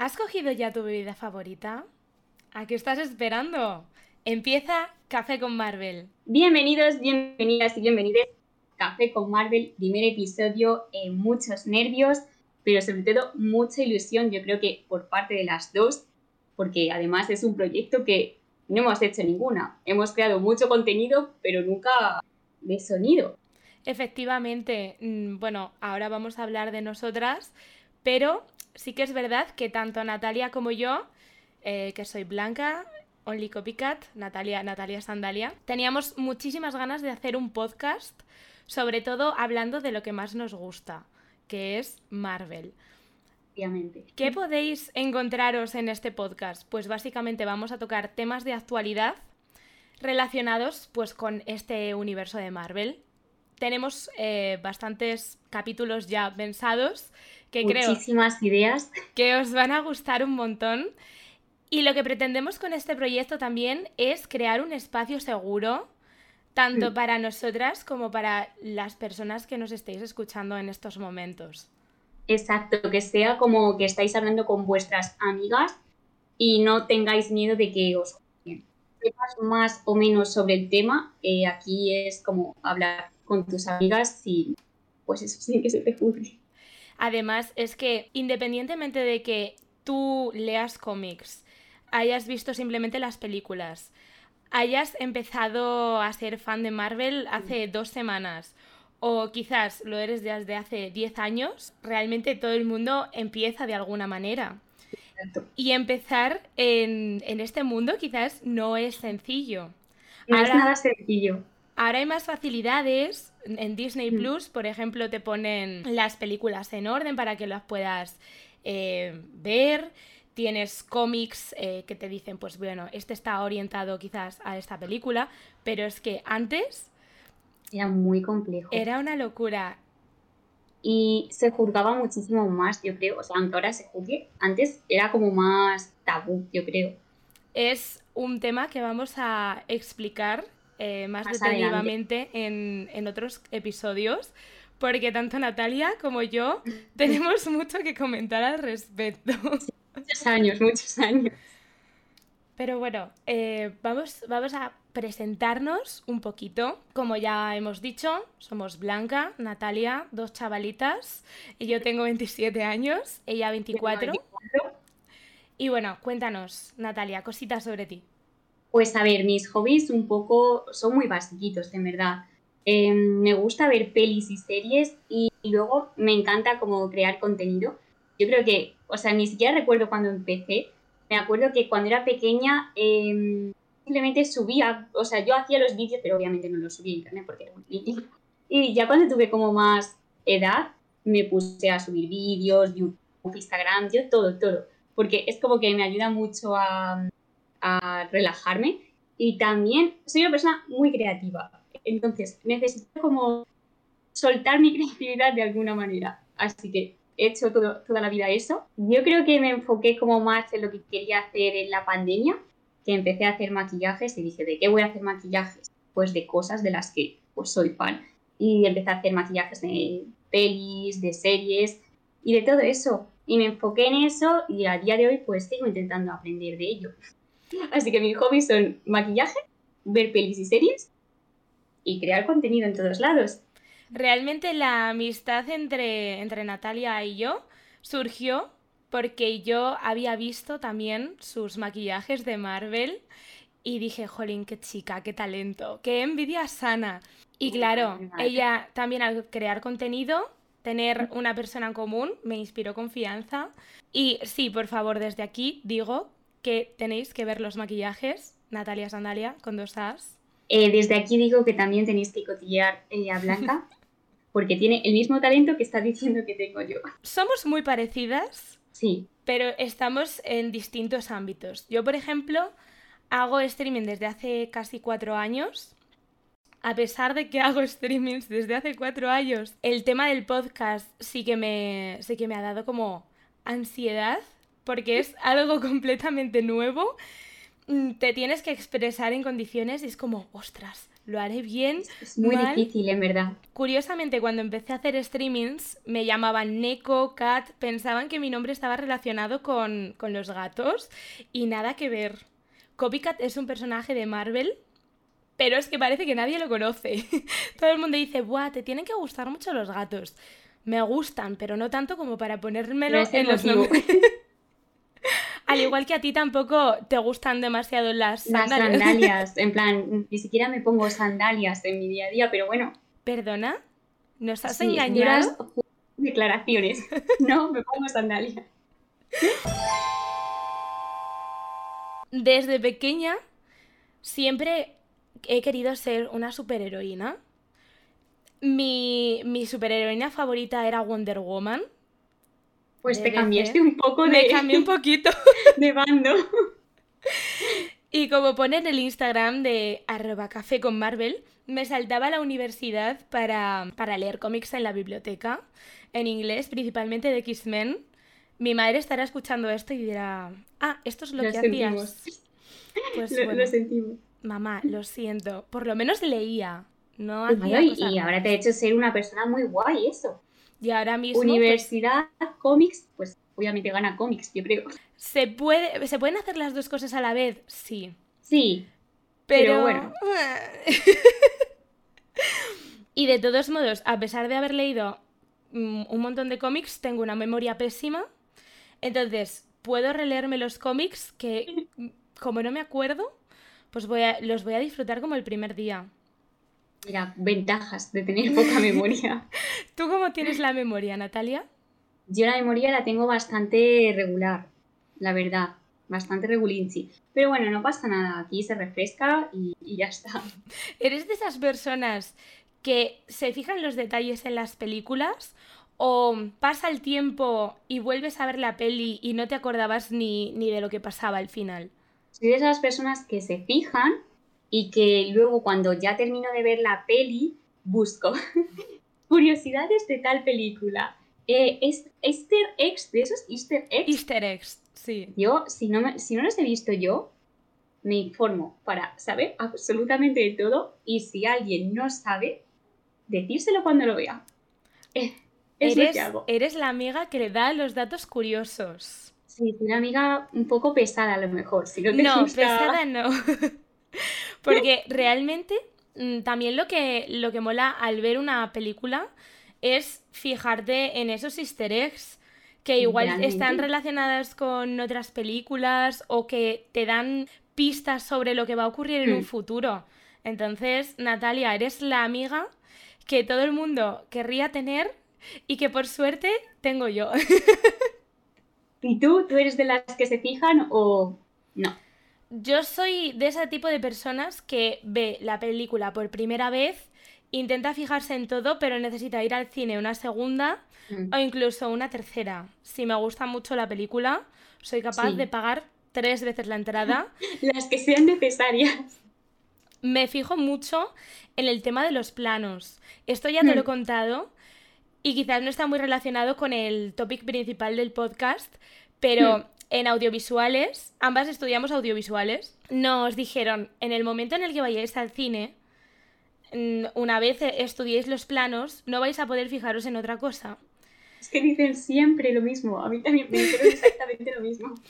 ¿Has cogido ya tu bebida favorita? ¿A qué estás esperando? Empieza Café con Marvel. Bienvenidos, bienvenidas y bienvenidos. Café con Marvel, primer episodio, eh, muchos nervios, pero sobre todo mucha ilusión, yo creo que por parte de las dos, porque además es un proyecto que no hemos hecho ninguna. Hemos creado mucho contenido, pero nunca de sonido. Efectivamente, mm, bueno, ahora vamos a hablar de nosotras, pero sí que es verdad que tanto Natalia como yo, eh, que soy Blanca, Only Copycat, Natalia, Natalia Sandalia, teníamos muchísimas ganas de hacer un podcast, sobre todo hablando de lo que más nos gusta, que es Marvel. Obviamente. ¿Qué podéis encontraros en este podcast? Pues básicamente vamos a tocar temas de actualidad relacionados pues con este universo de Marvel. Tenemos eh, bastantes capítulos ya pensados que Muchísimas ideas. que os van a gustar un montón. Y lo que pretendemos con este proyecto también es crear un espacio seguro, tanto mm. para nosotras como para las personas que nos estéis escuchando en estos momentos. Exacto, que sea como que estáis hablando con vuestras amigas y no tengáis miedo de que os sepas más o menos sobre el tema. Eh, aquí es como hablar con tus amigas y pues eso sí que se te juzgue. Además, es que independientemente de que tú leas cómics, hayas visto simplemente las películas, hayas empezado a ser fan de Marvel hace dos semanas, o quizás lo eres desde hace 10 años, realmente todo el mundo empieza de alguna manera. Y empezar en, este mundo quizás no es sencillo. No es nada sencillo. Ahora hay más facilidades. En Disney mm. Plus, por ejemplo, te ponen las películas en orden para que las puedas eh, ver. Tienes cómics eh, que te dicen, pues bueno, este está orientado quizás a esta película, pero es que antes... Era muy complejo. Era una locura. Y se juzgaba muchísimo más, yo creo. O sea, aunque ahora se juzgue, antes era como más tabú, yo creo. Es un tema que vamos a explicar eh, más, detenidamente en, otros episodios, porque tanto Natalia como yo tenemos mucho que comentar al respecto. muchos años, muchos años. Pero bueno, eh, vamos, vamos a presentarnos un poquito. Como ya hemos dicho, somos Blanca, Natalia, dos chavalitas, y yo tengo 27 años, ella 24. Y bueno, cuéntanos, Natalia, cositas sobre ti. Pues a ver, mis hobbies un poco son muy basiquitos, en verdad. Em, me gusta ver pelis y series y, luego me encanta como crear contenido. Yo creo que, o sea, ni siquiera recuerdo cuando empecé. Me acuerdo que cuando era pequeña em, simplemente subía, o sea, yo hacía los vídeos, pero obviamente no los subía a internet porque era un niño. Y ya cuando tuve como más edad, me puse a subir vídeos, YouTube, Instagram, yo todo, todo. Porque es como que me ayuda mucho a, a relajarme y también soy una persona muy creativa. Entonces necesito como soltar mi creatividad de alguna manera. Así que he hecho todo, toda la vida eso. Yo creo que me enfoqué como más en lo que quería hacer en la pandemia, que empecé a hacer maquillajes y dije, ¿de qué voy a hacer maquillajes? Pues de cosas de las que pues soy fan. Y empecé a hacer maquillajes de pelis, de series y de todo eso. Y me enfoqué en eso y a día de hoy pues sigo intentando aprender de ello. Así que mis hobbies son maquillaje, ver pelis y series y crear contenido en todos lados. Realmente la amistad entre, entre Natalia y yo surgió porque yo había visto también sus maquillajes de Marvel y dije, jolín, qué chica, qué talento, qué envidia sana. Y claro, ella también al crear contenido, tener una persona en común, me inspiró confianza. Y sí, por favor, desde aquí digo que tenéis que ver los maquillajes, Natalia Sandalia, con dos As. Eh, desde aquí digo que también tenéis que cotillear a Blanca, porque tiene el mismo talento que está diciendo que tengo yo. Somos muy parecidas. Sí. Pero estamos en distintos ámbitos. Yo, por ejemplo, hago streaming desde hace casi cuatro años. A pesar de que hago streamings desde hace cuatro años, el tema del podcast sí que me, sí que me ha dado como ansiedad porque es algo completamente nuevo. Mm, te tienes que expresar en condiciones y es como, ostras, lo haré bien. Es muy difícil, en verdad. Curiosamente, cuando empecé a hacer streamings, me llamaban Neko, Cat, pensaban que mi nombre estaba relacionado con, con los gatos y nada que ver. Copycat es un personaje de Marvel, pero es que parece que nadie lo conoce. Todo el mundo dice, ¡buah! Te tienen que gustar mucho los gatos. Me gustan, pero no tanto como para ponérmelo en los nombres. Al igual que a ti tampoco te gustan demasiado las sandalias. Las sandalias, en plan, ni siquiera me pongo sandalias en mi día a día, pero bueno. ¿Perdona? ¿Nos has engañado? Declaraciones. No, me pongo sandalias. Desde pequeña siempre he querido ser una superheroína. Mi, mi superheroína favorita era Wonder Woman. Pues te cambiaste un poco de. Me cambié un poquito. de bando. Y como pone en el Instagram de arroba café con Marvel, me saltaba a la universidad para, para leer cómics en la biblioteca, en inglés, principalmente de X-Men. Mi madre estará escuchando esto y dirá, ah, esto es lo, que hacías. Pues, lo, sentimos. Mamá, lo siento. Por lo menos leía. No hacía y, ahora te ha hecho ser una persona muy guay eso. Y ahora mismo. Pues Universidad, cómics, pues obviamente gana cómics, yo creo. ¿Se, puede, ¿Se pueden hacer las dos cosas a la vez? Sí. Sí. Pero, bueno. y de todos modos, a pesar de haber leído mm, un montón de cómics, tengo una memoria pésima. Entonces, puedo releerme los cómics que, como no me acuerdo, pues voy a, los voy a disfrutar como el primer día. Mira, ventajas de tener poca memoria. ¿Tú cómo tienes la memoria, Natalia? Yo la memoria la tengo bastante regular, la verdad, bastante regulinchi. Pero bueno, no pasa nada, aquí se refresca y, y ya está. ¿Eres de esas personas que se fijan los detalles en las películas o pasa el tiempo y vuelves a ver la peli y no te acordabas ni, ni de lo que pasaba al final? Soy de esas personas que se fijan y que luego cuando ya termino de ver la peli, busco curiosidades de tal película. Eh, es Easter eggs, de esos Easter eggs. Easter eggs, sí. Yo, si no, si no los he visto yo, me informo para saber absolutamente de todo y si alguien no sabe, decírselo cuando lo vea. Eh, es eres, lo que hago. eres la amiga que le da los datos curiosos. Sí, una amiga un poco pesada a lo mejor. Si no, no pesada no. Porque realmente mm, también lo que, lo que mola al ver una película es fijarte en esos easter eggs que igual están relacionadas con otras películas o que te dan pistas sobre lo que va a ocurrir en un hmm. futuro. Entonces, Natalia, eres la amiga que todo el mundo querría tener y que por suerte tengo yo. ¿Y tú? ¿Tú eres de las que se fijan o no? Yo soy de ese tipo de personas que ve la película por primera vez, intenta fijarse en todo, pero necesita ir al cine una segunda mm. o incluso una tercera. Si me gusta mucho la película, soy capaz de pagar tres veces la entrada. Las que sean necesarias. Me fijo mucho en el tema de los planos. Esto ya te lo he mm. contado y quizás no está muy relacionado con el topic principal del podcast, pero mm en audiovisuales, ambas estudiamos audiovisuales, nos dijeron, en el momento en el que vayáis al cine, una vez estudiéis los planos, no vais a poder fijaros en otra cosa. Es que dicen siempre lo mismo, a mí también me dijeron exactamente lo mismo.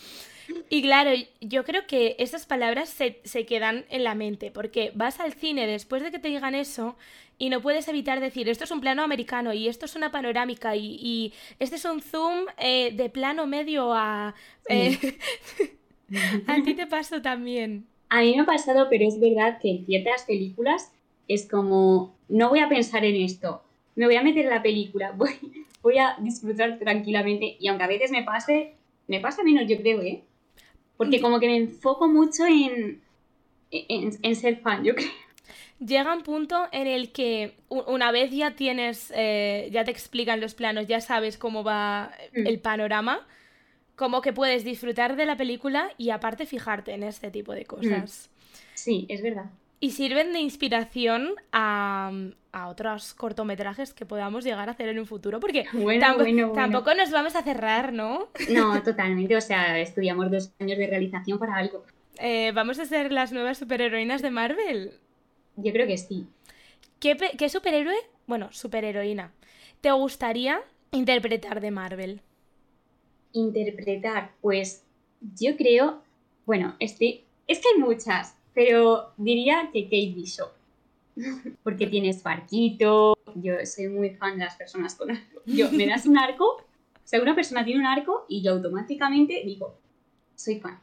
Y claro, yo creo que esas palabras se, se, quedan en la mente, porque vas al cine después de que te digan eso y no puedes evitar decir, esto es un plano americano y esto es una panorámica y, este es un zoom eh, de plano medio a... Eh, a ti te pasó también. A mí me ha pasado, pero es verdad que en ciertas películas es como, no voy a pensar en esto, me voy a meter en la película, voy, voy a disfrutar tranquilamente y aunque a veces me pase, me pasa menos yo creo, ¿eh? Porque como que me enfoco mucho en, en, en ser fan, yo creo llega un punto en el que una vez ya tienes, eh, ya te explican los planos, ya sabes cómo va mm. el panorama, como que puedes disfrutar de la película y aparte fijarte en este tipo de cosas. Mm. Sí, es verdad. Y sirven de inspiración a, otros cortometrajes que podamos llegar a hacer en un futuro, porque tampoco nos vamos a cerrar, ¿no? No, totalmente. O sea, estudiamos dos años de realización para algo. Eh, ¿Vamos a ser las nuevas superheroínas de Marvel? Yo creo que sí. ¿Qué, qué superhéroe, bueno, superheroína, te gustaría interpretar de Marvel? Interpretar, pues yo creo, bueno, este, es que hay muchas, pero diría que Kate Bishop. Porque tienes barquito, yo soy muy fan de las personas con arco. Yo, me das un arco, o sea, una persona tiene un arco y yo automáticamente digo, soy fan.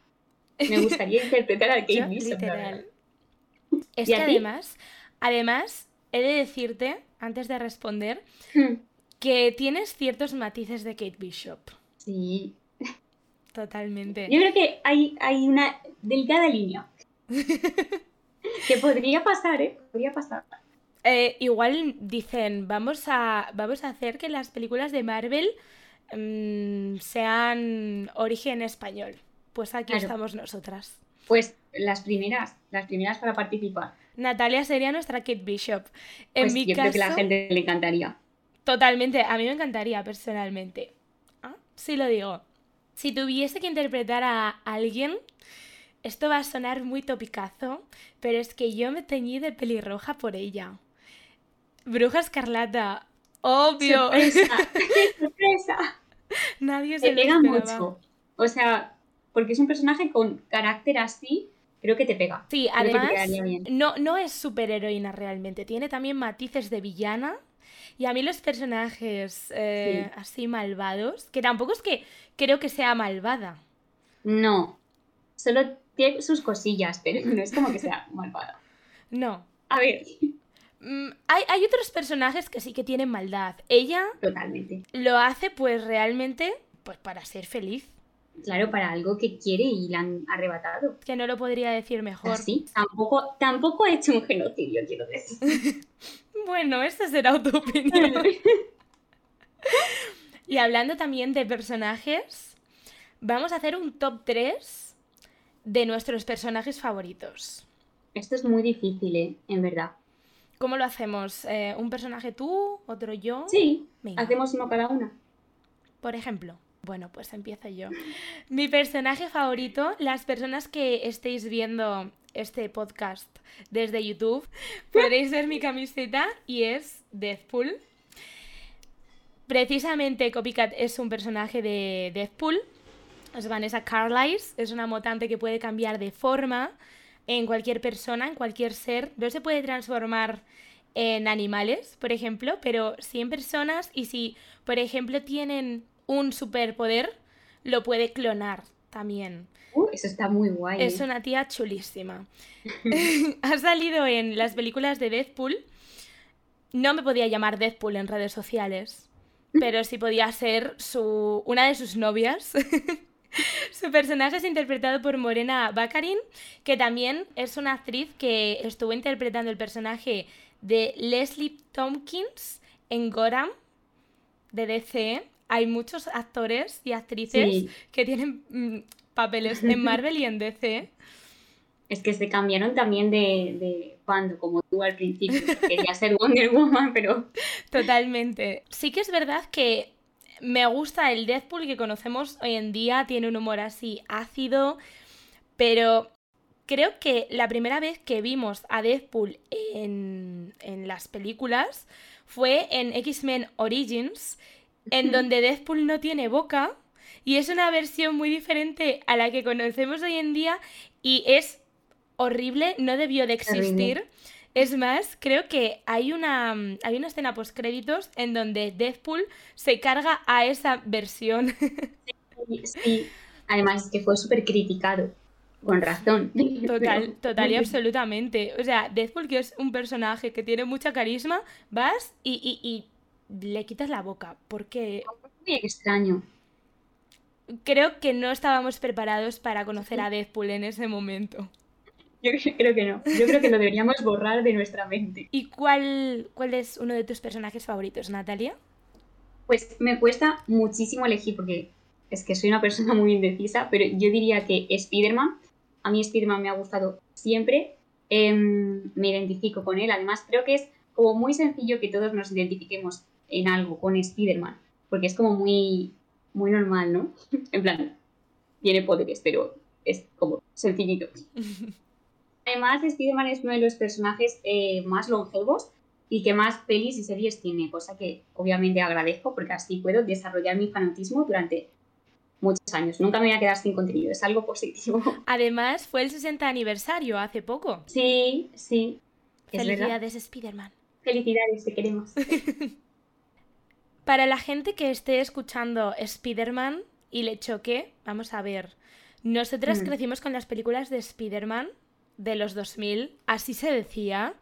Me gustaría interpretar a Kate Bishop. Es ¿Y que además, además, he de decirte, antes de responder, Hmm, que tienes ciertos matices de Kate Bishop. Sí, Totalmente. yo creo que hay, hay una delgada línea. que podría pasar, ¿eh? Podría pasar. Eh, igual dicen, vamos a, vamos a hacer que las películas de Marvel mm, sean origen español. Pues aquí Claro. estamos nosotras. Pues las primeras, las primeras para participar. Natalia sería nuestra Kate Bishop. En Pues mi yo caso, creo que a la gente le encantaría. totalmente, a mí me encantaría personalmente. Ah, Sí lo digo. Si tuviese que interpretar a alguien, esto va a sonar muy topicazo, pero es que yo me teñí de pelirroja por ella. Bruja Escarlata, obvio. ¡Sorpresa! ¡Sorpresa! Nadie se Te pega esperaba. mucho. O sea, porque es un personaje con carácter así, creo que te pega. Sí, Creo además, no, no es superheroína realmente, tiene también matices de villana. Y a mí los personajes eh, Sí. así malvados, que tampoco es que creo que sea malvada. No. Solo tiene sus cosillas, pero no es como que sea malvada. No. A ver, Mm, hay, hay otros personajes que sí que tienen maldad. Ella totalmente. lo hace pues realmente pues para ser feliz. Claro, para algo que quiere y la han arrebatado. Que no lo podría decir mejor. Así. Tampoco, tampoco ha hecho un genocidio, quiero decir. Bueno, esa será tu opinión. Y hablando también de personajes, vamos a hacer un top 3 de nuestros personajes favoritos. Esto es muy difícil, ¿eh? En verdad. ¿Cómo lo hacemos? Eh, ¿Un personaje tú? ¿Otro yo? Sí, Venga. hacemos uno cada una. Por ejemplo. Bueno, pues empiezo yo. Mi personaje favorito, las personas que estéis viendo este podcast desde YouTube, podréis ver mi camiseta y es Deathpool. Precisamente Copycat es un personaje de Deathpool. Es Vanessa Carlisle, es una mutante que puede cambiar de forma en cualquier persona, en cualquier ser. No se puede transformar en animales, por ejemplo, pero sí en personas y si, por ejemplo, tienen un superpoder, lo puede clonar también. Uh, eso está muy guay. Es una tía chulísima. ha salido en las películas de Deadpool. No me podía llamar Deadpool en redes sociales, pero sí podía ser su, una de sus novias. su personaje es interpretado por Morena Baccarin, que también es una actriz que estuvo interpretando el personaje de Leslie Tompkins en Gotham de DC. Hay muchos actores y actrices Sí. que tienen mm, papeles en Marvel y en DC. Es que se cambiaron también de, de bando, como tú al principio. que Quería ser Wonder Woman, pero Totalmente. Sí que es verdad que me gusta el Deadpool que conocemos hoy en día, tiene un humor así ácido, pero creo que la primera vez que vimos a Deadpool en, en las películas fue en X-Men Origins, en donde Deadpool no tiene boca y es una versión muy diferente a la que conocemos hoy en día y es horrible, no debió de existir. Es más, creo que hay una, mm, hay una escena post créditos en donde Deadpool se carga a esa versión. sí. Además, que fue súper criticado. Con razón. Total, total y absolutamente. O sea, Deadpool, que es un personaje que tiene mucha carisma, vas y, y- y le quitas la boca. Porque Muy extraño. creo que no estábamos preparados para conocer a Deadpool en ese momento. Yo creo que no. Yo creo que lo deberíamos borrar de nuestra mente. ¿Y cuál, cuál es uno de tus personajes favoritos, Natalia? Pues me cuesta muchísimo elegir porque es que soy una persona muy indecisa, pero yo diría que Spider-Man, a mí Spider-Man me ha gustado siempre, em, me identifico con él, además creo que es como muy sencillo que todos nos identifiquemos en algo con Spider-Man, porque es como muy, muy normal, ¿no? En plan, tiene poderes, pero es como sencillito. además Spider-Man es uno de los personajes eh, más longevos y que más pelis y series tiene, cosa que obviamente agradezco porque así puedo desarrollar mi fanatismo durante muchos años. Nunca me voy a quedar sin contenido, es algo positivo. Además, fue el 60 aniversario hace poco. Sí, sí. Felicidades, Spider-Man. Felicidades, te queremos. Para la gente que esté escuchando Spider-Man y le choque, vamos a ver. Nosotras mm. crecimos con las películas de Spider-Man de los 2000, así se decía.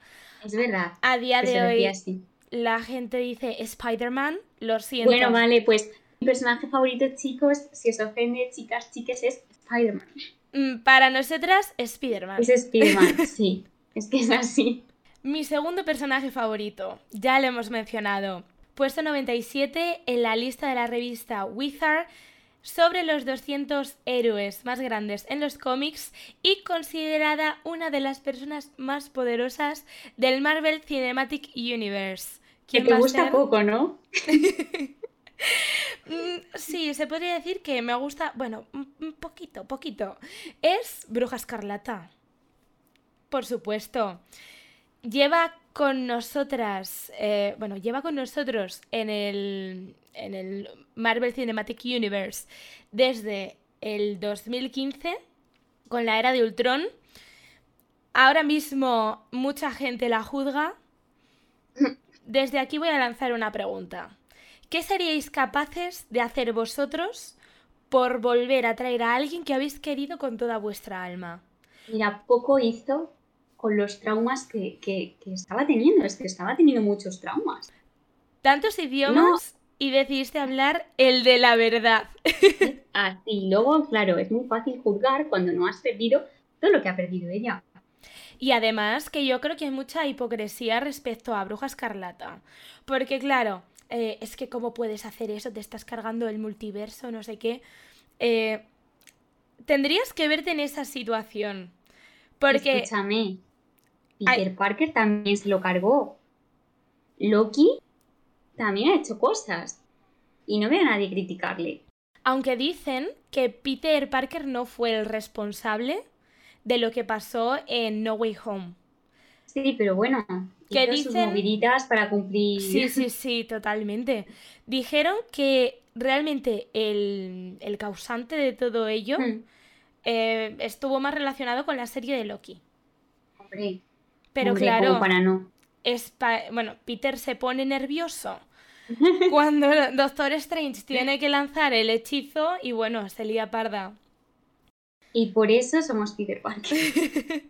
Es verdad. A día de hoy, la gente dice Spider-Man, lo siento. Bueno, vale, pues mi personaje favorito, chicos, si os ofende, chicas, chiques, es Spider-Man. Mm, para nosotras, Spider-Man. Es Spider-Man, sí. Es que es así. Mi segundo personaje favorito, ya lo hemos mencionado. Puesto 97 en la lista de la revista Wizard sobre los 200 héroes más grandes en los cómics y considerada una de las personas más poderosas del Marvel Cinematic Universe. Que te gusta poco, ¿no? Mm, sí, se podría decir que me gusta, bueno, un poquito, poquito. Es Bruja Escarlata. Por supuesto. Lleva con nosotras, eh, bueno, lleva con nosotros en el, en el Marvel Cinematic Universe desde el 2015 con la era de Ultron. Ahora mismo mucha gente la juzga. Desde aquí voy a lanzar una pregunta. ¿Qué seríais capaces de hacer vosotros por volver a traer a alguien que habéis querido con toda vuestra alma? Mira, poco hizo con los traumas que, estaba teniendo. Es que estaba teniendo muchos traumas. Tantos idiomas y decidiste hablar el de la verdad. Así, luego, claro, es muy fácil juzgar cuando no has perdido todo lo que ha perdido ella. Y además que yo creo que hay mucha hipocresía respecto a Bruja Escarlata. Porque claro, eh, es que cómo puedes hacer eso, te estás cargando el multiverso, no sé qué. Eh, tendrías que verte en esa situación. Porque... Escúchame, Peter Parker también se lo cargó. Loki también ha hecho cosas. Y no veo a nadie criticarle. Aunque dicen que Peter Parker no fue el responsable de lo que pasó en No Way Home. Sí, pero bueno, que dicen sus moviditas para cumplir. Sí, sí, sí, totalmente. Dijeron que realmente el, causante de todo ello hmm. eh, estuvo más relacionado con la serie de Loki. Hombre. Pero claro. Para no. Es bueno, Peter se pone nervioso cuando Doctor Strange tiene que lanzar el hechizo y bueno, se lía parda. Y por eso somos Peter Parker.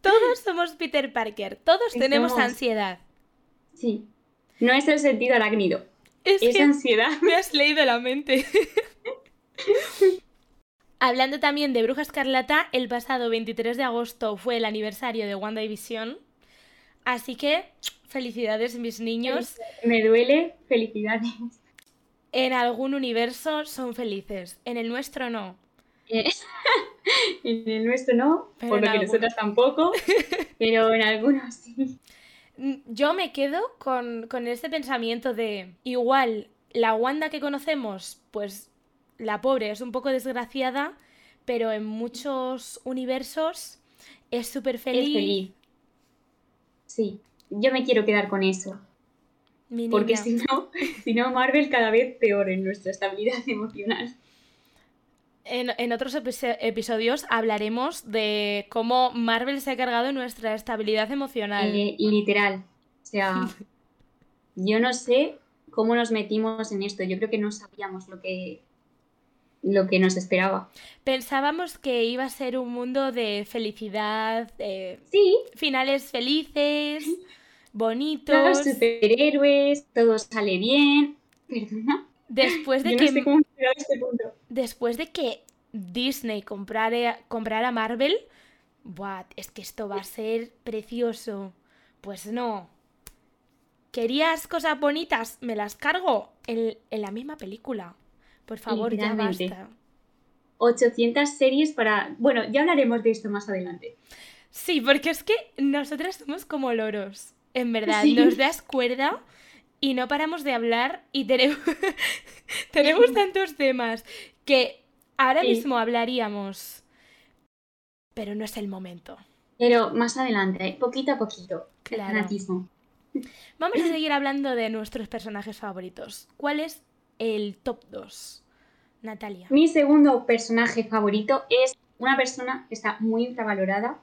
Todos somos Peter Parker, todos tenemos ansiedad. Sí. No es el sentido arácnido. Es, ansiedad. Me has leído la mente. Hablando también de Bruja Escarlata, el pasado 23 de agosto fue el aniversario de WandaVision. Así que, felicidades, mis niños. Me duele, felicidades. En algún universo son felices, en el nuestro no. Eh, en el nuestro no, por lo que nosotras tampoco, pero en algunos sí. Mm, yo me quedo con, con este pensamiento de igual la Wanda que conocemos, pues la pobre es un poco desgraciada, pero en muchos universos es súper feliz. feliz. Sí, yo me quiero quedar con eso. Porque si no, si no, Marvel cada vez peor en nuestra estabilidad emocional. En, otros episodios hablaremos de cómo Marvel se ha cargado nuestra estabilidad emocional. Eh, literal. O sea, yo no sé cómo nos metimos en esto. Yo creo que no sabíamos lo que, lo que nos esperaba. Pensábamos que iba a ser un mundo de felicidad, sí. finales felices, bonitos. Todos superhéroes, todo sale bien. Perdona. Después de que. este punto. Después de que Disney comprara, comprara Marvel. Buah, es que esto va a ser precioso. Pues no. ¿Querías cosas bonitas? Me las cargo en, en la misma película. Por favor, ya basta. 800 series para... Bueno, ya hablaremos de esto más adelante. Sí, porque es que nosotras somos como loros. En verdad, nos das cuerda y no paramos de hablar y tenemos, tenemos tantos temas que ahora mismo hablaríamos. Pero no es el momento. Pero más adelante, ¿eh? poquito a poquito. Claro. Fanatismo. Vamos a seguir hablando de nuestros personajes favoritos. ¿Cuál es el top 2? Natalia. Mi segundo personaje favorito es una persona que está muy infravalorada.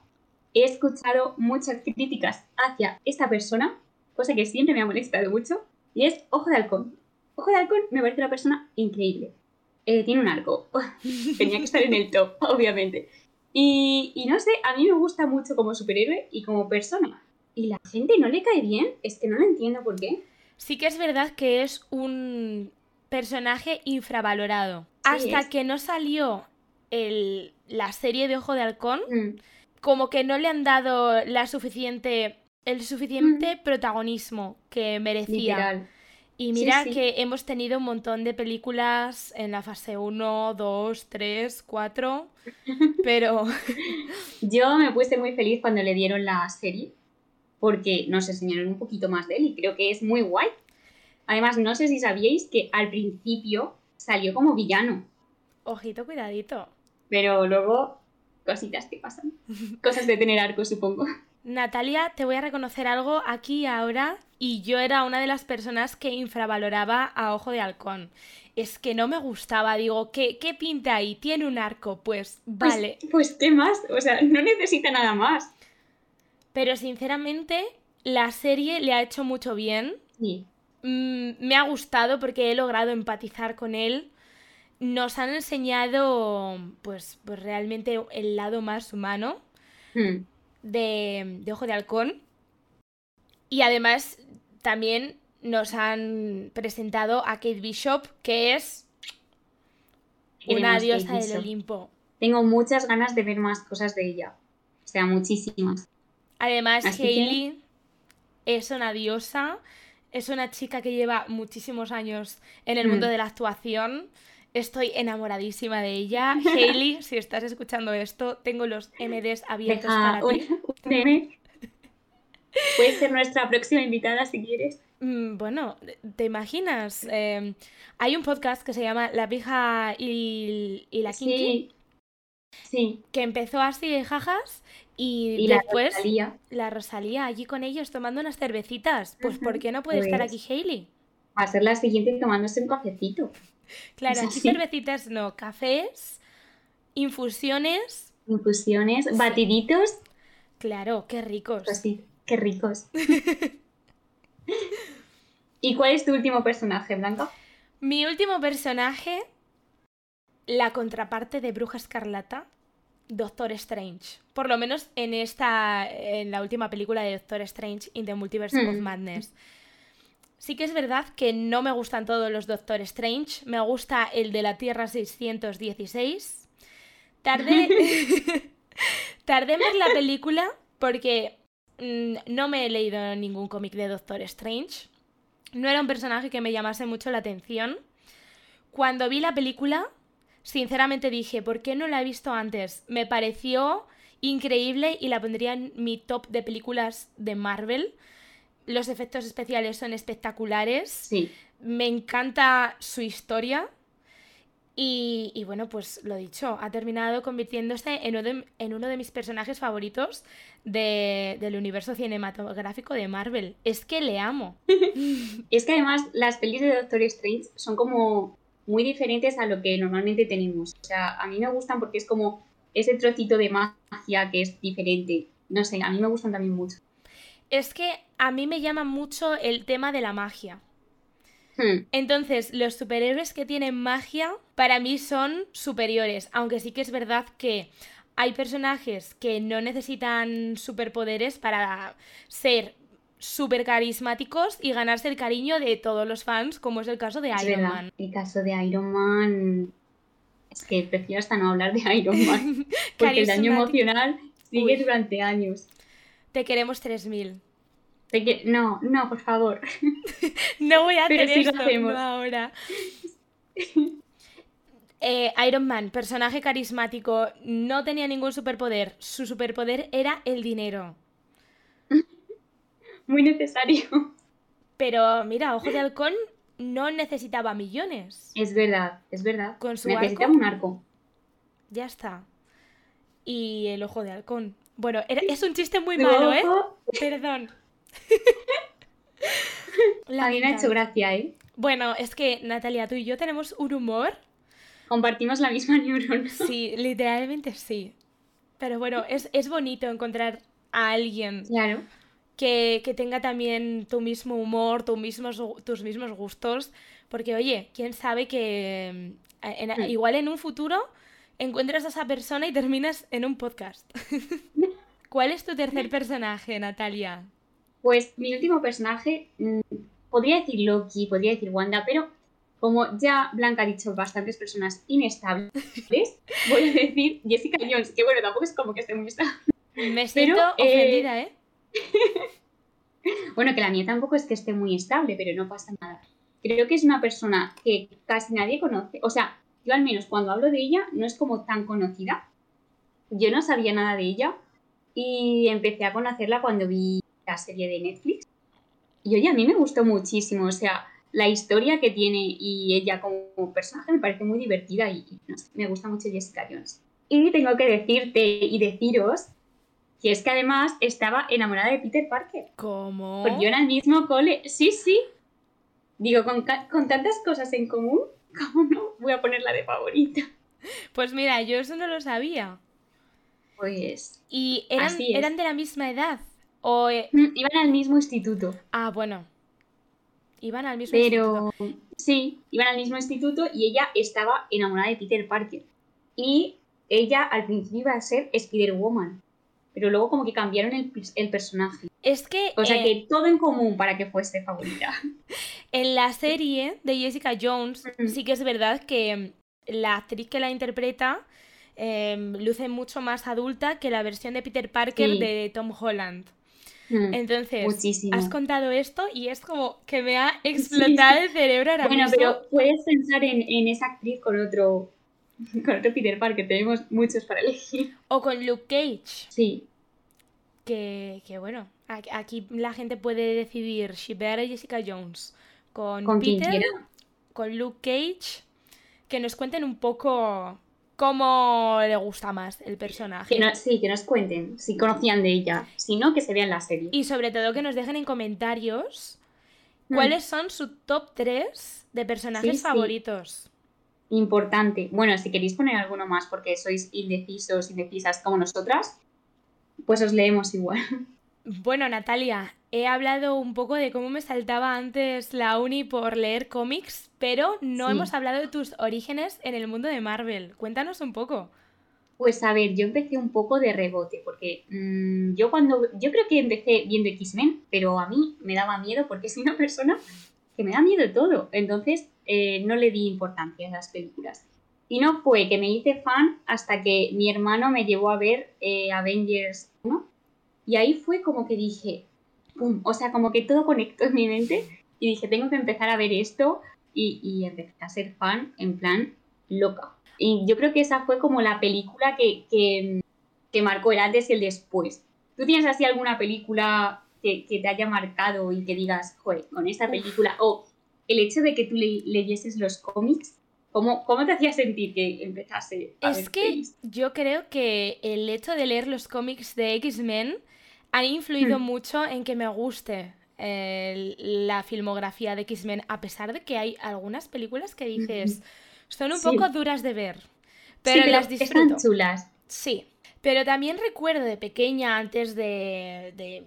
He escuchado muchas críticas hacia esta persona, cosa que siempre me ha molestado mucho, y es Ojo de Halcón. Ojo de Halcón me parece una persona increíble. Eh, tiene un arco. Tenía que estar en el top, obviamente. Y, y no sé, a mí me gusta mucho como superhéroe y como persona. Y la gente no le cae bien, es que no lo entiendo por qué. Sí que es verdad que es un personaje infravalorado. Hasta es. que no salió el, la serie de Ojo de Halcón, Mm, como que no le han dado la suficiente, el suficiente protagonismo que merecía. literal. Y mira sí. que hemos tenido un montón de películas en la fase 1, 2, 3, 4, pero Yo me puse muy feliz cuando le dieron la serie, porque nos enseñaron un poquito más de él y creo que es muy guay. Además, no sé si sabíais que al principio salió como villano, ojito, cuidadito. pero luego cositas que pasan. Cosas de tener arco, supongo. Natalia, te voy a reconocer algo aquí y ahora, y yo era una de las personas que infravaloraba a Ojo de Halcón. Es que no me gustaba, digo, ¿qué, qué pinta ahí? Tiene un arco, pues Pues- vale. Pues, ¿qué más? O sea, no necesita nada más. Pero sinceramente, la serie le ha hecho mucho bien. Sí, Mm, me ha gustado porque he logrado empatizar con él. Nos han enseñado, pues, pues realmente el lado más humano Hmm, de, de Ojo de Halcón. Y además también nos han presentado a Kate Bishop, que es una diosa del Bishop. Olimpo. Tengo muchas ganas de ver más cosas de ella. O sea, muchísimas. Además, Así que- Hailey es una diosa, es una chica que lleva muchísimos años en el Mm. mundo de la actuación. Estoy enamoradísima de ella. Hailey, si estás escuchando esto, tengo los MDs abiertos Deja para un, ti. un. Puedes ser nuestra próxima invitada si quieres. Mm, Bueno, ¿te imaginas? Eh, hay un podcast que se llama La pija y, y la kinky, Sí. Sí. que empezó así de jajas y, Y la después Rosalía la Rosalía allí con ellos tomando unas cervecitas. Pues ¿por qué no puede estar pues. aquí Hailey? va a ser la siguiente tomándose un cafecito. Claro, aquí cervecitas no, cafés, infusiones. Infusiones, batiditos. Claro, qué ricos. Pues sí, qué ricos. ¿Y cuál es tu último personaje, Blanca? Mi último personaje, la contraparte de Bruja Escarlata, Doctor Strange. Por lo menos en esta, en la última película de Doctor Strange in the Multiverse of Hmm. Madness. Sí que es verdad que no me gustan todos los Doctor Strange. Me gusta el de la Tierra 616. Tardé, tardé en ver la película porque mm, no me he leído ningún cómic de Doctor Strange. No era un personaje que me llamase mucho la atención. Cuando vi la película, sinceramente dije, ¿por qué no la he visto antes? Me pareció increíble y la pondría en mi top de películas de Marvel. Los efectos especiales son espectaculares. Sí. Me encanta su historia. Y, y bueno, pues lo dicho, ha terminado convirtiéndose en uno de, en uno de mis personajes favoritos de- del universo cinematográfico de Marvel. Es que le amo. Es que además las pelis de Doctor Strange son como muy diferentes a lo que normalmente tenemos. O sea, a mí me gustan porque es como ese trocito de magia que es diferente. No sé, a mí me gustan también mucho. Es que a mí me llama mucho el tema de la magia. Hmm, Entonces, los superhéroes que tienen magia para mí son superiores, aunque sí que es verdad que hay personajes que no necesitan superpoderes para ser súper carismáticos y ganarse el cariño de todos los fans, como es el caso de es Iron verdad. Man. El caso de Iron Man. Es que prefiero hasta no hablar de Iron Man. Porque el daño emocional sigue Uy. durante años. Te queremos 3000. Sé que- No, no, por favor. No voy a Pero hacer sí lo esto, hacemos. no ahora. Eh, Iron Man, personaje carismático, no tenía ningún superpoder. Su superpoder era el dinero. Muy necesario. Pero mira, Ojo de Halcón no necesitaba millones. Es verdad, es verdad. Con su Necesita arco. un arco. Ya está. Y el Ojo de Halcón. Bueno, es un chiste muy malo, ¿eh? Perdón. La a mí me ha hecho gracia, ¿eh? Bueno, es que Natalia, tú y yo tenemos un humor. Compartimos la misma neurona. Sí, literalmente sí. Pero bueno, es, bonito encontrar a alguien claro. Que, tenga también tu mismo humor, tus mismos, tus mismos gustos. Porque, oye, quién sabe que mm, hmm. igual en un futuro encuentras a esa persona y terminas en un podcast. ¿Cuál es tu tercer personaje, Natalia? Pues mi último personaje, mm, podría decir Loki, podría decir Wanda, pero como ya Blanca ha dicho bastantes personas inestables, voy a decir Jessica Jones, que bueno, tampoco es como que esté muy estable. Me siento eh, ofendida, ¿eh? bueno, que la mía tampoco es que esté muy estable, pero no pasa nada. Creo que es una persona que casi nadie conoce. O sea, yo al menos cuando hablo de ella no es como tan conocida. Yo no sabía nada de ella y empecé a conocerla cuando vi la serie de Netflix. Y oye, a mí me gustó muchísimo. O sea, la historia que tiene y ella como personaje me parece muy divertida y me gusta mucho Jessica Jones. Y tengo que decirte y deciros que es que además estaba enamorada de Peter Parker. ¿Cómo? Porque yo era el mismo cole. Sí, sí. Digo, con, tantas cosas en común, ¿cómo no voy a ponerla de favorita? Pues mira, yo eso no lo sabía. Pues. ¿Y eran, eran de la misma edad? ¿O... Eh? Mm, iban al mismo instituto. Ah, bueno. Iban al mismo Pero, sí, iban al mismo instituto y ella estaba enamorada de Peter Parker. Y ella al principio iba a ser Spider-Woman. Pero luego como que cambiaron el, personaje. Es que... O sea que eh, todo en común para que fuese favorita. En la serie de Jessica Jones sí que es verdad que la actriz que la interpreta em, luce mucho más adulta que la versión de Peter Parker de Tom Holland. Entonces, has contado esto y es como que me ha explotado el cerebro ahora bueno, pero puedes pensar en, esa actriz con otro, con otro Peter Parker, tenemos muchos para elegir. O con Luke Cage. Sí. Que, bueno, aquí la gente puede decidir shipper a Jessica Jones con, con Peter, con Luke Cage, que nos cuenten un poco cómo le gusta más el personaje. sí, que nos cuenten si conocían de ella. Si no, que se vean la serie. Y sobre todo que nos dejen en comentarios hmm. cuáles son su top 3 de personajes favoritos. Importante. Bueno, si queréis poner alguno más porque sois indecisos, indecisas como nosotras, pues os leemos igual. Bueno, Natalia, he hablado un poco de cómo me saltaba antes la uni por leer cómics, pero no hemos hablado de tus orígenes en el mundo de Marvel. Cuéntanos un poco. Pues a ver, yo empecé un poco de rebote, porque mm, yo cuando. Yo creo que empecé viendo X-Men, pero a mí me daba miedo porque soy una persona que me da miedo todo. Entonces eh, no le di importancia a las películas. Y no fue que me hice fan hasta que mi hermano me llevó a ver eh, Avengers 1 y ahí fue como que dije, ¡pum! O sea, como que todo conectó en mi mente y dije, tengo que empezar a ver esto y, y empecé a ser fan en plan loca. Y yo creo que esa fue como la película que, que, marcó el antes y el después. ¿Tú tienes así alguna película que, te haya marcado y que digas, joder, con esta película, o el hecho de que tú leyeses los cómics, ¿Cómo, ¿Cómo, te hacía sentir que empezase a Es que yo creo que el hecho de leer los cómics de X-Men han influido hmm. mucho en que me guste la filmografía de X-Men, a pesar de que hay algunas películas que dices son un poco duras de ver, pero, las disfruto. Están chulas. Sí, pero también recuerdo de pequeña, antes de,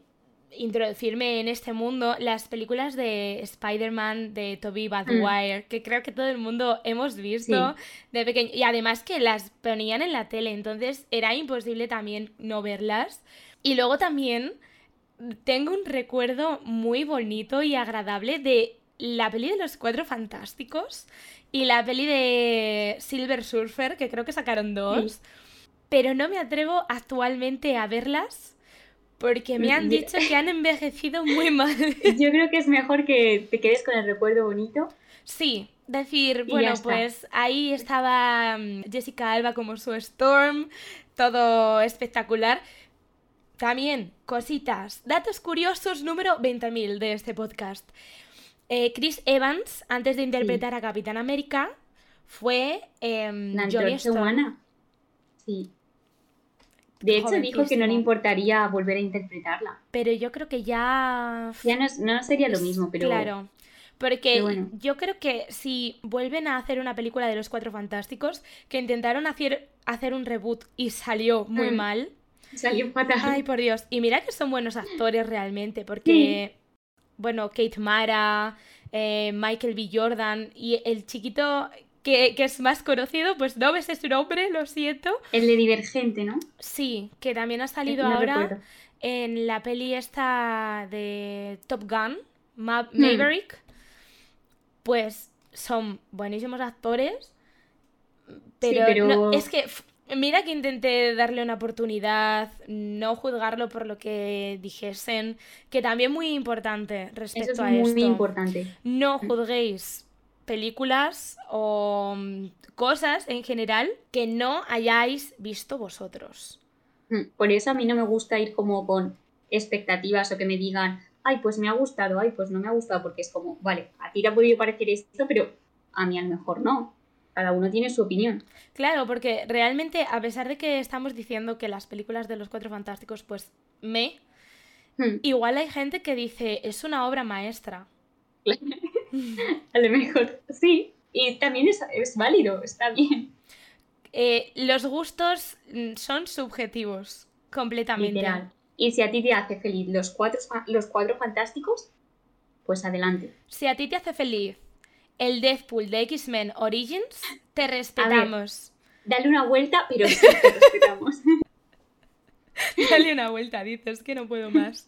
introducirme en este mundo, las películas de Spider-Man de Tobey Maguire, que creo que todo el mundo hemos visto de pequeño. Y además que las ponían en la tele, entonces era imposible también no verlas. Y luego también tengo un recuerdo muy bonito y agradable de la peli de los Cuatro Fantásticos y la peli de Silver Surfer, que creo que sacaron dos, pero no me atrevo actualmente a verlas porque me han dicho que han envejecido muy mal. Yo creo que es mejor que te quedes con el recuerdo bonito. Sí, decir, bueno, pues ahí estaba mm, Jessica Alba como su Storm, todo espectacular, también, cositas, datos curiosos número 20.000 de este podcast. Eh, Chris Evans, antes de interpretar a Capitán América, fue eh, La Johnny Storm. Sí. De hecho, dijo que no le importaría volver a interpretarla. Pero yo creo que ya... Ya no, no sería lo mismo, pero Claro. Porque bueno. yo creo que si vuelven a hacer una película de los Cuatro Fantásticos, que intentaron hacer, hacer un reboot y salió muy Mm. mal. salió fatal. Ay, por Dios. Y mira que son buenos actores realmente, porque, bueno, Kate Mara, eh, Michael B. Jordan y el chiquito que, que es más conocido, pues no ves su nombre, lo siento. El de Divergente, ¿no? Sí, que también ha salido No ahora recuerdo. en la peli esta de Top Gun, Ma- Hmm. Maverick. Pues son buenísimos actores, pero, pero- no- es que mira que intenté darle una oportunidad, no juzgarlo por lo que dijesen, que también muy importante respecto Eso es a muy, esto. muy importante. No juzguéis películas o mm, cosas en general que no hayáis visto vosotros. Mm, Por eso a mí no me gusta ir como con expectativas o que me digan, ay, pues me ha gustado, ay, pues no me ha gustado, porque es como, vale, a ti te ha podido parecer esto, pero a mí a lo mejor no. Cada uno tiene su opinión. Claro, porque realmente, a pesar de que estamos diciendo que las películas de los Cuatro Fantásticos, pues me, Mm, igual hay gente que dice, es una obra maestra. A lo mejor sí. Y también es, es válido, está bien. Eh, los gustos mm, son subjetivos, completamente. Literal. Y si a ti te hace feliz los cuatro, los cuatro fantásticos, pues adelante. Si a ti te hace feliz el Deadpool de X-Men Origins, te respetamos. Dale una vuelta, pero sí te respetamos. Dale una vuelta, dices que no puedo más.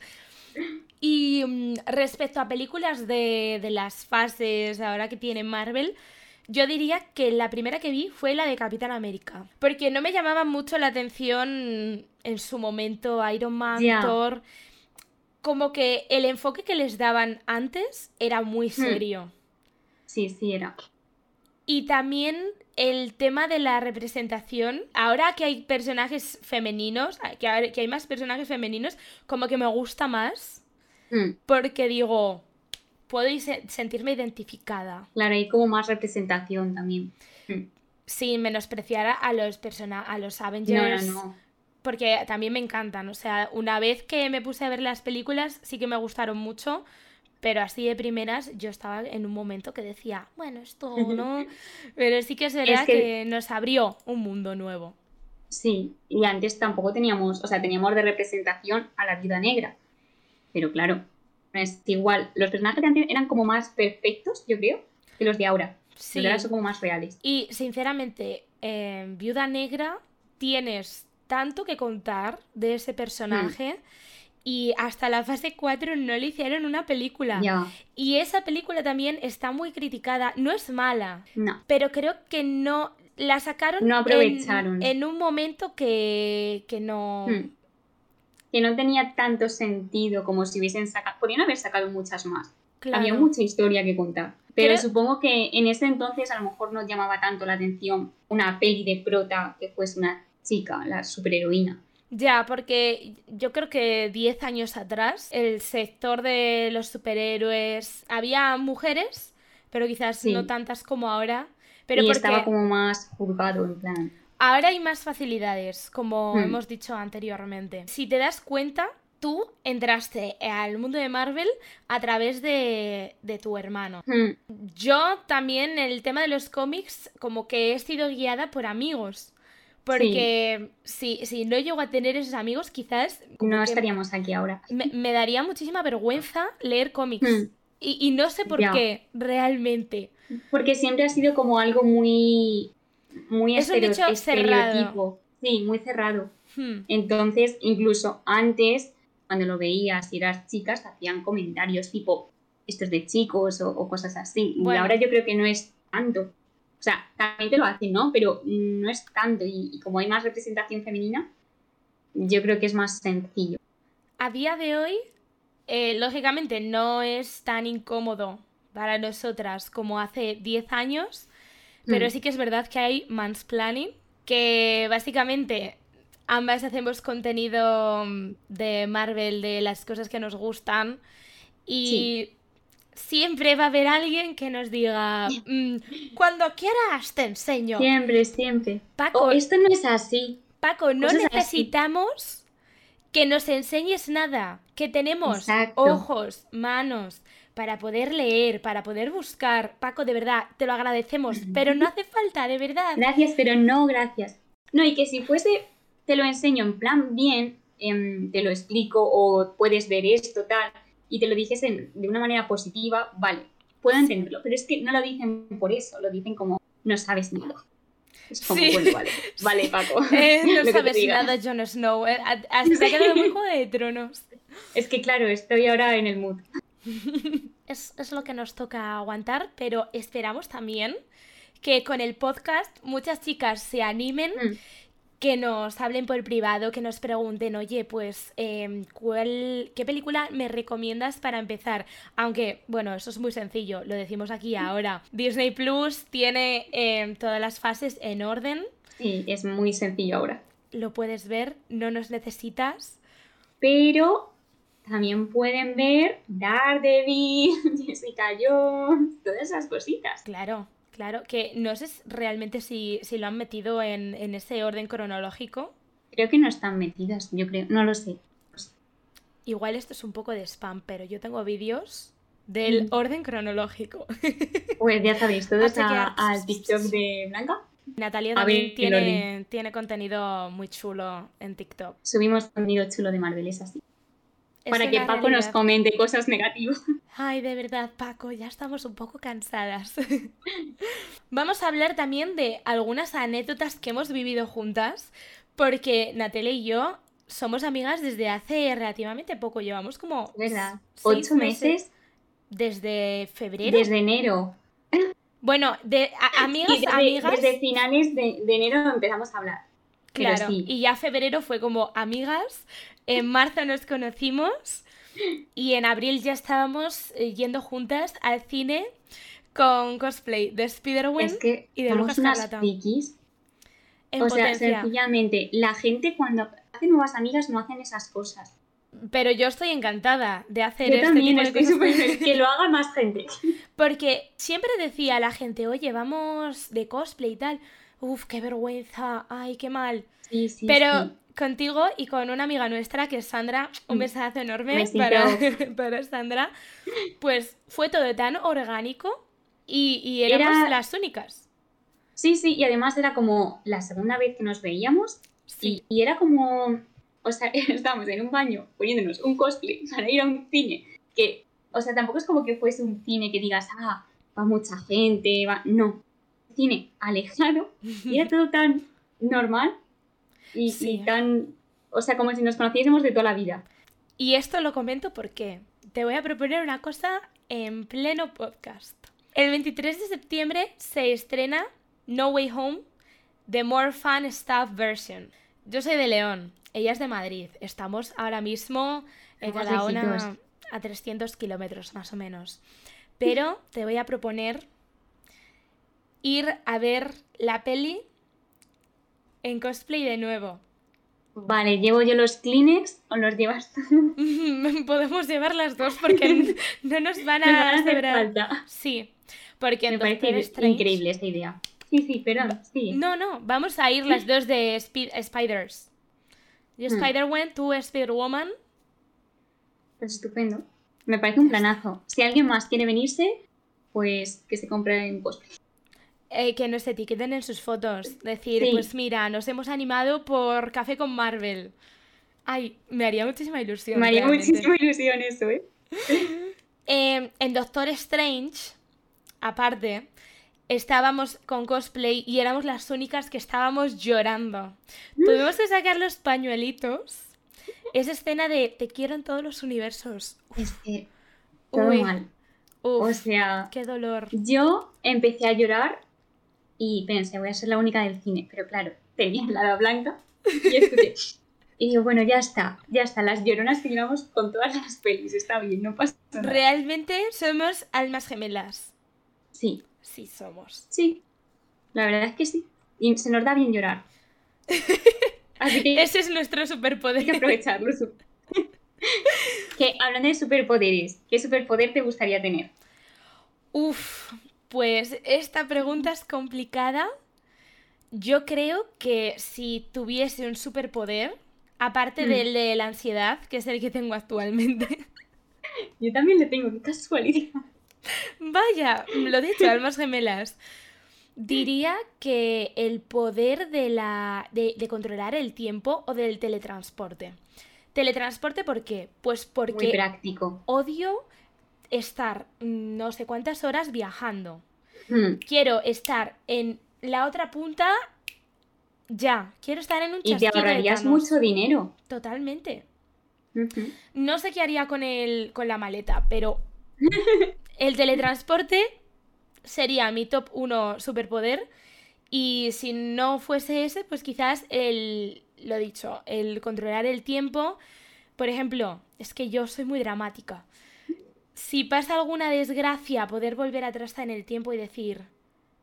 Y mm, respecto a películas de, de las fases ahora que tiene Marvel, yo diría que la primera que vi fue la de Capitán América. Porque no me llamaba mucho la atención en su momento Iron Man. Thor. Como que el enfoque que les daban antes era muy serio. Sí, sí, era. Y también el tema de la representación. Ahora que hay personajes femeninos, que hay más personajes femeninos, como que me gusta más. Mm, Porque digo, puedo sentirme identificada. Claro, hay como más representación también. Mm. Sin menospreciar a- los persona a los Avengers. no, no. Porque también me encantan. O sea, una vez que me puse a ver las películas, sí que me gustaron mucho. Pero así de primeras, yo estaba en un momento que decía, bueno, esto no. Pero sí que es verdad que- que nos abrió un mundo nuevo. Sí, y antes tampoco teníamos, o sea, teníamos de representación a la viuda negra. Pero claro, no es igual. Los personajes de antes eran como más perfectos, yo creo, que los de ahora. Sí. Los de ahora son como más reales. Y sinceramente, en Viuda Negra tienes tanto que contar de ese personaje. Y hasta la fase 4 no le hicieron una película. Ya, Y esa película también está muy criticada. No es mala, no. pero creo que no. La sacaron No en- aprovecharon. En, un momento que, que no. Hmm. Que no tenía tanto sentido como si hubiesen sacado. Podrían haber sacado muchas más. Claro. Había mucha historia que contar. Pero Creo- supongo que en ese entonces a lo mejor no llamaba tanto la atención una peli de prota que fuese una chica, la superheroína. Ya, porque yo creo que 10 años atrás el sector de los superhéroes había mujeres, pero quizás Sí. no tantas como ahora. Pero y porque estaba como más juzgado, en plan. Ahora hay más facilidades, como Hmm. hemos dicho anteriormente. Si te das cuenta, tú entraste al mundo de Marvel a través de, de tu hermano. Hmm, Yo también, en el tema de los cómics, como que he sido guiada por amigos. Porque si, si no llego a tener esos amigos, quizás No estaríamos aquí ahora. me, me daría muchísima vergüenza leer cómics. Hmm. Y, y no sé por qué, realmente. Porque siempre ha sido como algo muy. Muy Es estereo- estereotipo. Sí, muy cerrado. Hmm. Entonces, incluso antes, cuando lo veías y eras chicas, hacían comentarios tipo, esto es de chicos o, o cosas así. Y ahora yo creo que no es tanto. O sea, también te lo hacen, ¿no? Pero no es tanto. Y, y como hay más representación femenina, yo creo que es más sencillo. A día de hoy, eh, lógicamente no es tan incómodo para nosotras como hace 10 años, pero Mm. sí que es verdad que hay mansplaining, que básicamente ambas hacemos contenido mm, de Marvel, de las cosas que nos gustan, y siempre va a haber alguien que nos diga, "Mm, cuando quieras te enseño. Siempre, siempre. Paco, O esto no es así. Paco, no Cosas así. necesitamos que nos enseñes nada, que tenemos Exacto. ojos, manos para poder leer, para poder buscar. Paco, de verdad, te lo agradecemos, pero no hace falta, de verdad. Gracias, pero no gracias. No, y que si fuese, te lo enseño en plan bien, em, te lo explico o puedes ver esto, tal, y te lo dijesen de una manera positiva, vale, puedo entenderlo, pero es que no lo dicen por eso, lo dicen como, no sabes nada. Es como, Sí. bueno, vale, vale, Paco. Eh, no sabes nada, Jon Snow. eh, ha- Hasta te ha quedado muy Juego de Tronos. Es que claro, estoy ahora en el mood. Es, es lo que nos toca aguantar, pero esperamos también que con el podcast muchas chicas se animen, Mm. que nos hablen por privado, que nos pregunten, oye, pues, em, ¿cuál, ¿qué película me recomiendas para empezar? Aunque, bueno, eso es muy sencillo, lo decimos aquí ahora. Disney Plus tiene em, todas las fases en orden, Sí, es muy sencillo ahora. lo puedes ver, no nos necesitas. Pero también pueden ver Daredevil, Jessica Jones, todas esas cositas. Claro, claro, que no sé realmente si, si lo han metido en, en ese orden cronológico. Creo que no están metidas, yo creo, no lo sé. Igual esto es un poco de spam, pero yo tengo vídeos del Mm. orden cronológico. Pues ya sabéis, todos al TikTok de Blanca. Natalia también ver, tiene, tiene contenido muy chulo en TikTok. Subimos contenido chulo de Marvel, es así. Es para que Paco nos comente cosas negativas. Ay, de verdad, Paco, ya estamos un poco cansadas. Vamos a hablar también de algunas anécdotas que hemos vivido juntas, porque Natalia y yo somos amigas desde hace relativamente poco. Llevamos como verdad. Ocho meses desde febrero. desde enero. Bueno, de a- amigas, Y desde, amigas. desde finales de, de enero empezamos a hablar. Claro, sí. y ya febrero fue como amigas, en marzo nos conocimos y en abril ya estábamos eh, yendo juntas al cine con cosplay de Spider-Man Es que y de Bruja Escarlata. frikis. en O sea, sencillamente, la gente cuando hace nuevas amigas no hacen esas cosas. Pero yo estoy encantada de hacer Yo este también tipo de cosas feliz que lo haga más gente. Porque siempre decía a la gente, oye, vamos de cosplay y tal. Uf, qué vergüenza, ay, qué mal. Sí, sí, Pero sí. contigo y con una amiga nuestra que es Sandra, un Mm. besazo enorme para, para Sandra, pues fue todo tan orgánico y, y éramos Era- las únicas. Sí, sí, y además era como la segunda vez que nos veíamos Sí, y, y era como, o sea, estábamos en un baño poniéndonos un cosplay para ir a un cine que, o sea, tampoco es como que fuese un cine que digas, ah, va mucha gente, va, no, cine alejado y era todo tan normal y, tan, o sea, como si nos conociésemos de toda la vida. Y esto lo comento porque te voy a proponer una cosa en pleno podcast. El 23 de septiembre se estrena No Way Home, The More Fun Stuff Version. Yo soy de León, ella es de Madrid. Estamos ahora mismo en cada una a 300 kilómetros más o menos. Pero te voy a proponer ir a ver la peli en cosplay de nuevo. Vale, ¿llevo yo los Kleenex o los llevas tú? Podemos llevar las dos porque no nos van Nos van a hacer sobrar. falta. Sí, porque en Me parece Strange- increíble esta idea. Sí, sí, pero sí. No, no, vamos a ir las dos de Spi- Spiders. Yo Hmm. Spider-Man, tú Spider-Woman. Pues estupendo. Me parece un planazo. Si alguien más quiere venirse, pues que se compre un cosplay. Eh, que nos etiqueten en sus fotos. Decir, Sí. pues mira, nos hemos animado por Café con Marvel. Ay, me haría muchísima ilusión. Me haría realmente. muchísima ilusión eso, ¿eh? Eh, en Doctor Strange, aparte, estábamos con cosplay y éramos las únicas que estábamos llorando. Tuvimos que sacar los pañuelitos. Esa escena de te quiero en todos los universos. Es que todo Uy, mal. uf, O sea, qué dolor. yo empecé a llorar y pensé, voy a ser la única del cine. Pero claro, tenía la hada blanca y escuché. Y digo, bueno, ya está, ya está. Las lloronas que lloramos con todas las pelis, está bien, no pasa nada. Realmente somos almas gemelas. Sí, Sí, somos. sí. La verdad es que sí. Y se nos da bien llorar. Así que Ese es nuestro hay que superpoder. aprovecharlo. que hablando de superpoderes, ¿qué superpoder te gustaría tener? Uf, pues esta pregunta es complicada. yo creo que si tuviese un superpoder, aparte Mm. del de la ansiedad, que es el que tengo actualmente, Yo también le tengo, qué casualidad. vaya, lo he dicho, almas gemelas. Diría que el poder de la. de, de controlar el tiempo o del teletransporte. Teletransporte, ¿por qué? Pues Muy porque práctico. odio estar no sé cuántas horas viajando. Mm. Quiero estar en la otra punta ya. Quiero estar en un Y te ahorrarías mucho dinero. Totalmente. No sé qué haría con el, con la maleta, pero el teletransporte sería mi top 1 superpoder. Y si no fuese ese, pues quizás el, lo dicho, el controlar el tiempo. Por ejemplo, es que yo soy muy dramática. Si pasa alguna desgracia, poder volver atrás en el tiempo y decir,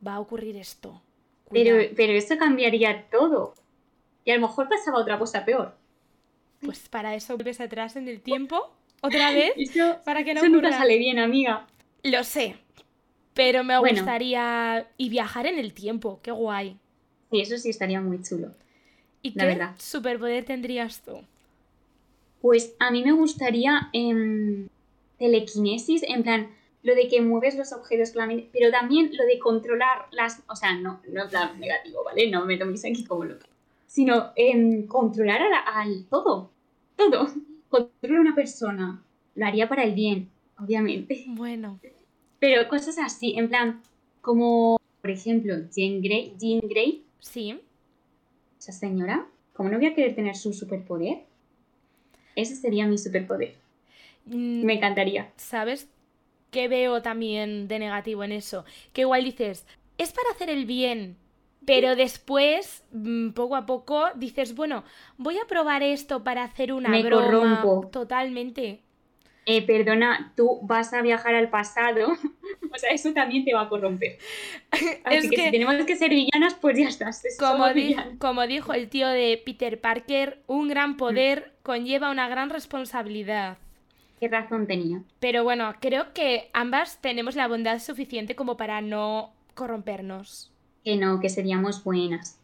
va a ocurrir esto. Pero, Cuidado". pero eso cambiaría todo. Y a lo mejor pasaba otra cosa peor. Pues para eso vuelves atrás en el tiempo, otra vez, Eso, para que no eso nunca sale bien, amiga. Lo sé, pero me Bueno. gustaría... Y viajar en el tiempo, qué guay. Sí, eso sí estaría muy chulo. ¿Y La qué verdad. superpoder tendrías tú? Pues a mí me gustaría em, telequinesis, en plan, lo de que mueves los objetos claramente, pero también lo de controlar las, o sea, no, no en plan negativo, ¿vale? No me toméis aquí como loca, sino em, controlar a la- al todo, todo. Controlar a una persona, lo haría para el bien, obviamente, Bueno, pero cosas así, en plan, como, por ejemplo, Jean Grey, Jean Grey, sí. esa señora, como no voy a querer tener su superpoder, ese sería mi superpoder, me encantaría. ¿Sabes qué veo también de negativo en eso? Que igual dices, es para hacer el bien, pero después, mm, poco a poco, dices, bueno, voy a probar esto para hacer una Me broma. corrompo. Totalmente. eh, perdona, tú vas a viajar al pasado, o sea, eso también te va a corromper. Así Es que, que- si tenemos que ser villanas, pues ya está. Como, di- dijo el tío de Peter Parker, un gran Mm. poder conlleva una gran responsabilidad. ¿Qué razón tenía? Pero bueno, creo que ambas tenemos la bondad suficiente como para no corrompernos. Que no, que seríamos buenas.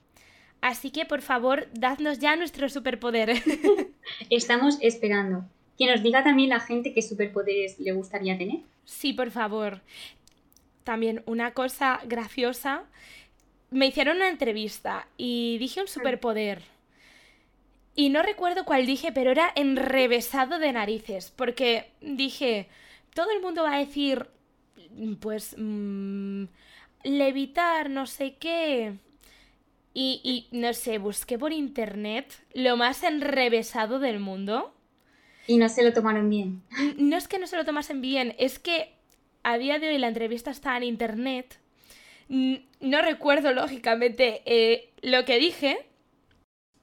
Así que por favor, dadnos ya nuestro superpoder. Estamos esperando. Que nos diga también la gente qué superpoderes le gustaría tener. sí, por favor. También una cosa graciosa. Me hicieron una entrevista y dije un superpoder. Y no recuerdo cuál dije, pero era enrevesado de narices. Porque dije, todo el mundo va a decir, pues, mm, levitar, no sé qué. Y, y, no sé, busqué por internet lo más enrevesado del mundo. Y no se lo tomaron bien. No es que no se lo tomasen bien, es que a día de hoy la entrevista está en internet. No recuerdo, lógicamente, eh, lo que dije,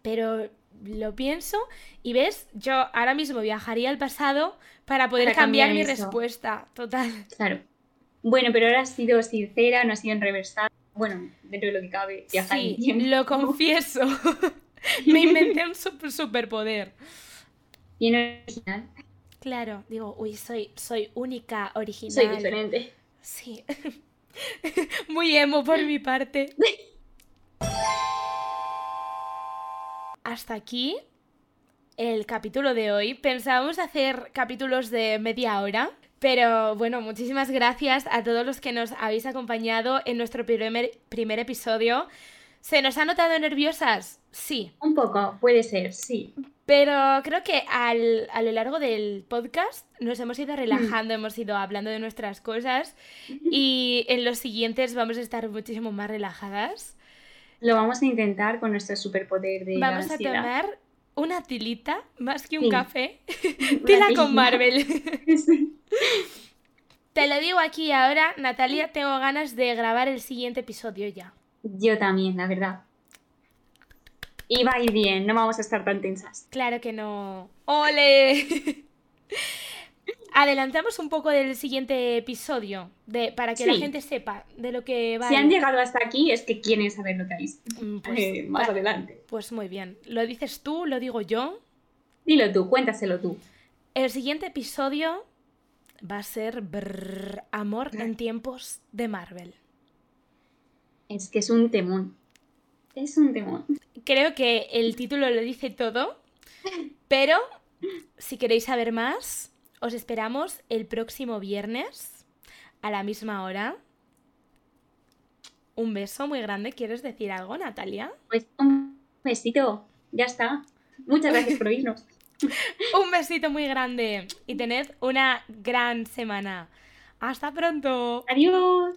pero lo pienso y ves, yo ahora mismo viajaría al pasado para poder Para cambiar, cambiar mi eso. respuesta. Total. Claro. Bueno, pero ahora has sido sincera, no has sido enreversada. Bueno, dentro de lo que cabe, viajar Sí, tiempo. lo confieso. Me inventé un super- superpoder. Bien original. Claro, digo, uy, soy, soy única, original. Soy diferente. Sí. Muy emo por mi parte. Hasta aquí el capítulo de hoy. Pensábamos hacer capítulos de media hora. Pero bueno, muchísimas gracias a todos los que nos habéis acompañado en nuestro primer, primer episodio. ¿Se nos ha notado nerviosas? Sí. Un poco, puede ser, sí. Pero creo que al- a lo largo del podcast nos hemos ido relajando, hemos ido hablando de nuestras cosas y en los siguientes vamos a estar muchísimo más relajadas. Lo vamos a intentar con nuestro superpoder de la Vamos a tomar una tilita más que un Sí. café. Tila con Marvel. Sí. Te lo digo aquí ahora, Natalia, tengo ganas de grabar el siguiente episodio ya. Yo también, la verdad. Y va a ir bien, no vamos a estar tan tensas. Claro que no. ¡Ole! Adelantamos un poco del siguiente episodio de, para que la gente sepa de lo que va Si han llegado hasta aquí es que quieren saber lo que hay Mm, Pues, eh, más adelante. pues muy bien. ¿Lo dices tú? ¿Lo digo yo? Dilo tú, cuéntaselo tú. El siguiente episodio va a ser brrr, Amor en tiempos de Marvel. Es que es un temón. Es un temor. Creo que el título lo dice todo, pero si queréis saber más, os esperamos el próximo viernes a la misma hora. Un beso muy grande. ¿Quieres decir algo, Natalia? Pues un besito. Ya está. Muchas gracias por oírnos. un besito muy grande y tened una gran semana. Hasta pronto. Adiós.